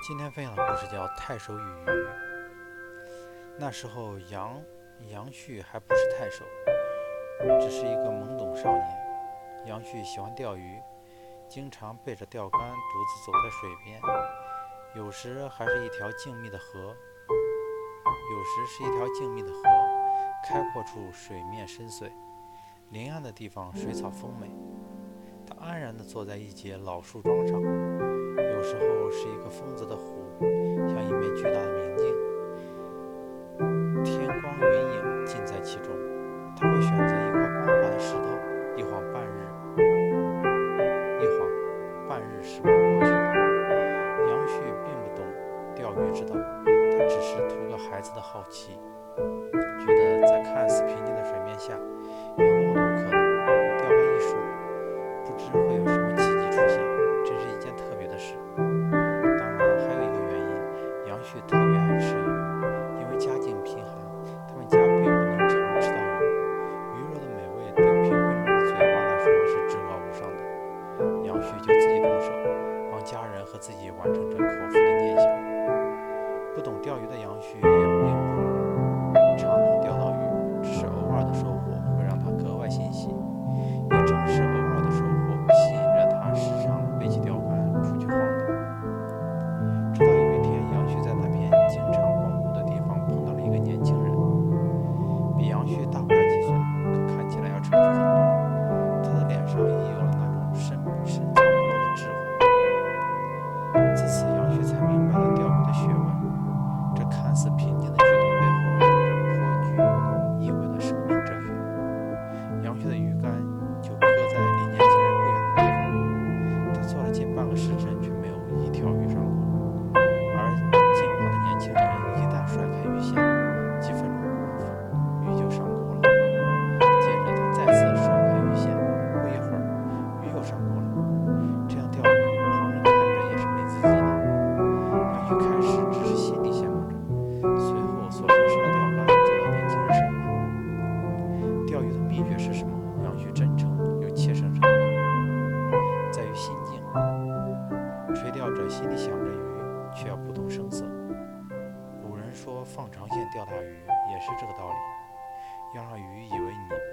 今天分享的故事叫《太守与鱼》。那时候杨杨旭还不是太守，只是一个懵懂少年。杨旭喜欢钓鱼，经常背着钓竿独自走在水边，有时还是一条静谧的河，有时是一条静谧的河，开阔处水面深邃，临岸的地方水草丰美。他安然地坐在一节老树桩上。有时候是一个丰泽的湖，像一面巨大的明镜，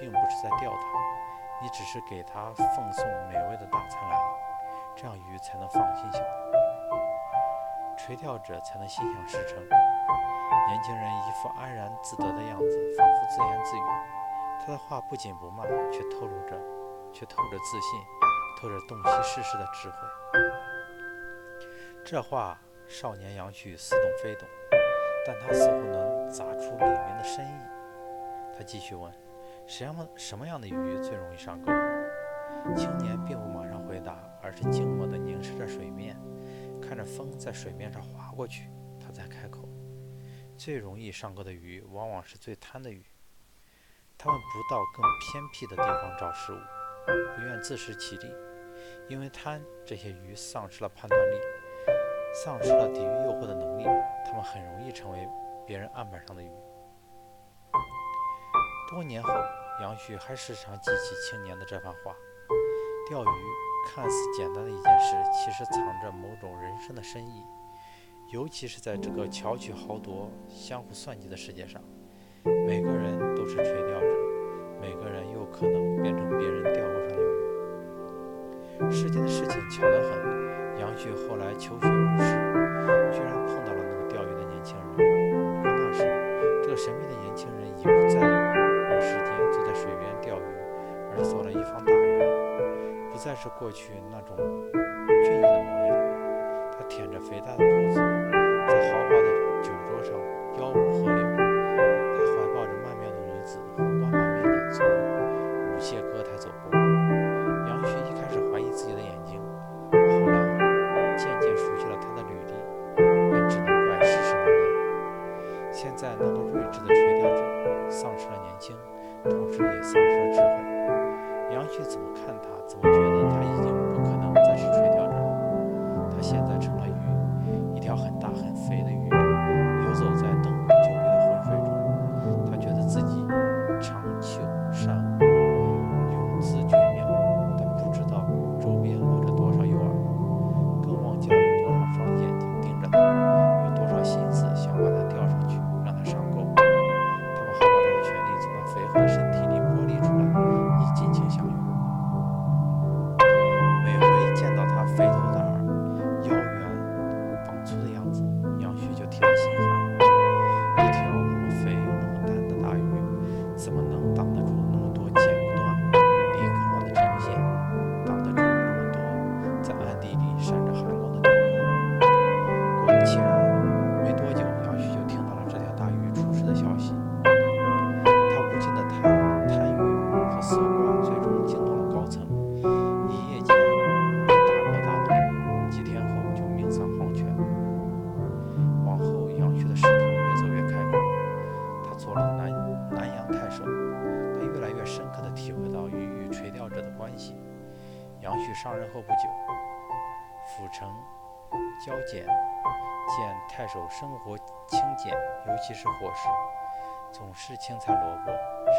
并不是在钓它，你只是给它奉送美味的大餐来了，这样鱼才能放心下来。垂钓者才能心想事成。年轻人一副安然自得的样子，仿佛自言自语。他的话不紧不慢，却透露着，却透着自信，透着洞悉世事的智慧。这话，少年杨旭似懂非懂，但他似乎能咂出里面的深意。他继续问：“什么什么样的鱼最容易上钩？”青年并不马上回答，而是静默地凝视着水面，看着风在水面上划过去。他才开口：“最容易上钩的鱼，往往是最贪的鱼。他们不到更偏僻的地方找食物，不愿自食其力，因为贪，这些鱼丧失了判断力，丧失了抵御诱惑的能力，它们很容易成为别人案板上的鱼。”多年后，杨旭还时常记起青年的这番话。钓鱼看似简单的一件事，其实藏着某种人生的深意。尤其是在这个巧取豪夺、相互算计的世界上，每个人都是垂钓者，每个人又可能变成别人钓钩上的鱼。世间的事情巧得很，杨旭后来求学入仕，居然碰到了那个钓鱼的年轻人。不过那时，这个神秘的年轻人已不再有时间水边钓鱼，而做了一方大员，不再是过去那种俊逸的模样。他舔着肥大的肚子，看他，总觉得他已经南南阳太守，他越来越深刻地体会到鱼与垂钓者的关系。杨旭上任后不久，府城交检见太守生活清简，尤其是伙食，总是青菜萝卜，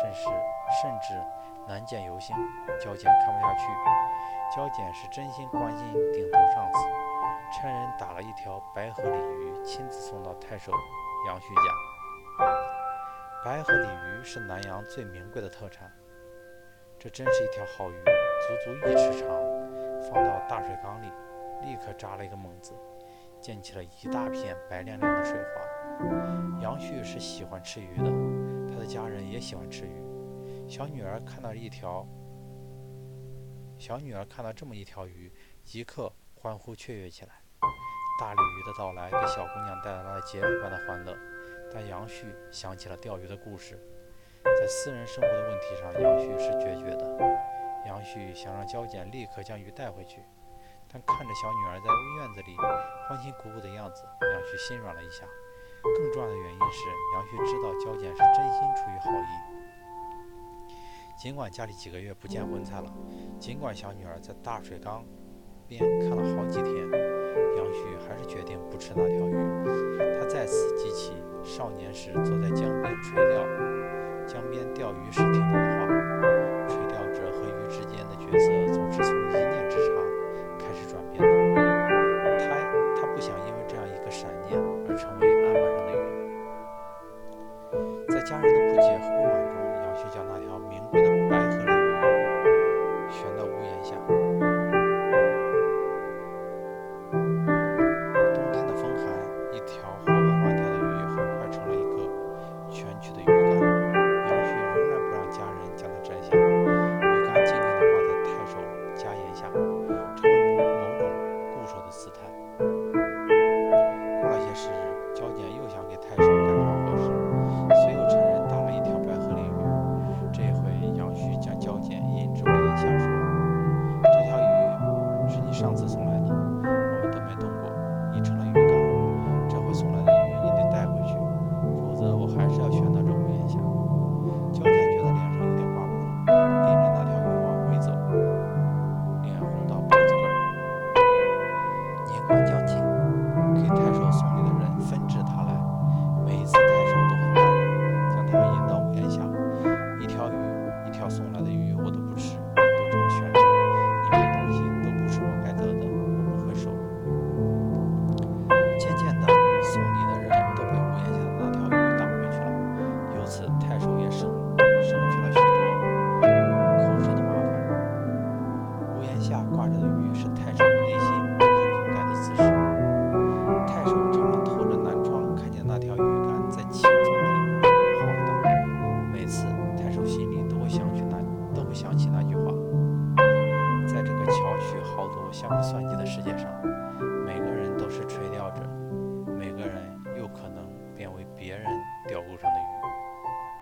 甚是甚至难见油星。交检看不下去，交检是真心关心顶头上司，差人打了一条白河鲤鱼，亲自送到太守杨旭家。白河鲤鱼是南阳最名贵的特产，这真是一条好鱼，足足一尺长，放到大水缸里，立刻扎了一个猛子。溅起了一大片白亮亮的水花。杨旭是喜欢吃鱼的，他的家人也喜欢吃鱼。小女儿看到一条，小女儿看到这么一条鱼，即刻欢呼雀跃起来。大鲤鱼的到来给小姑娘带来了节日般的欢乐，但杨旭想起了钓鱼的故事。在私人生活的问题上，杨旭是决绝的。杨旭想让焦简立刻将鱼带回去。但看着小女儿在院子里欢欣鼓舞的样子，杨旭心软了一下。更重要的原因是，杨旭知道焦简是真心出于好意。尽管家里几个月不见荤菜了，尽管小女儿在大水缸边看了好几天，杨旭还是决定不吃那条鱼。他再次记起少年时坐在江边垂钓，江边钓鱼时听他的话，垂钓者和鱼之间的角色总是从一念之差开始转变的。他他不想因为这样一个闪念而成为案板上的鱼。在家人的不解和不满中，杨旭将那条名贵的。关将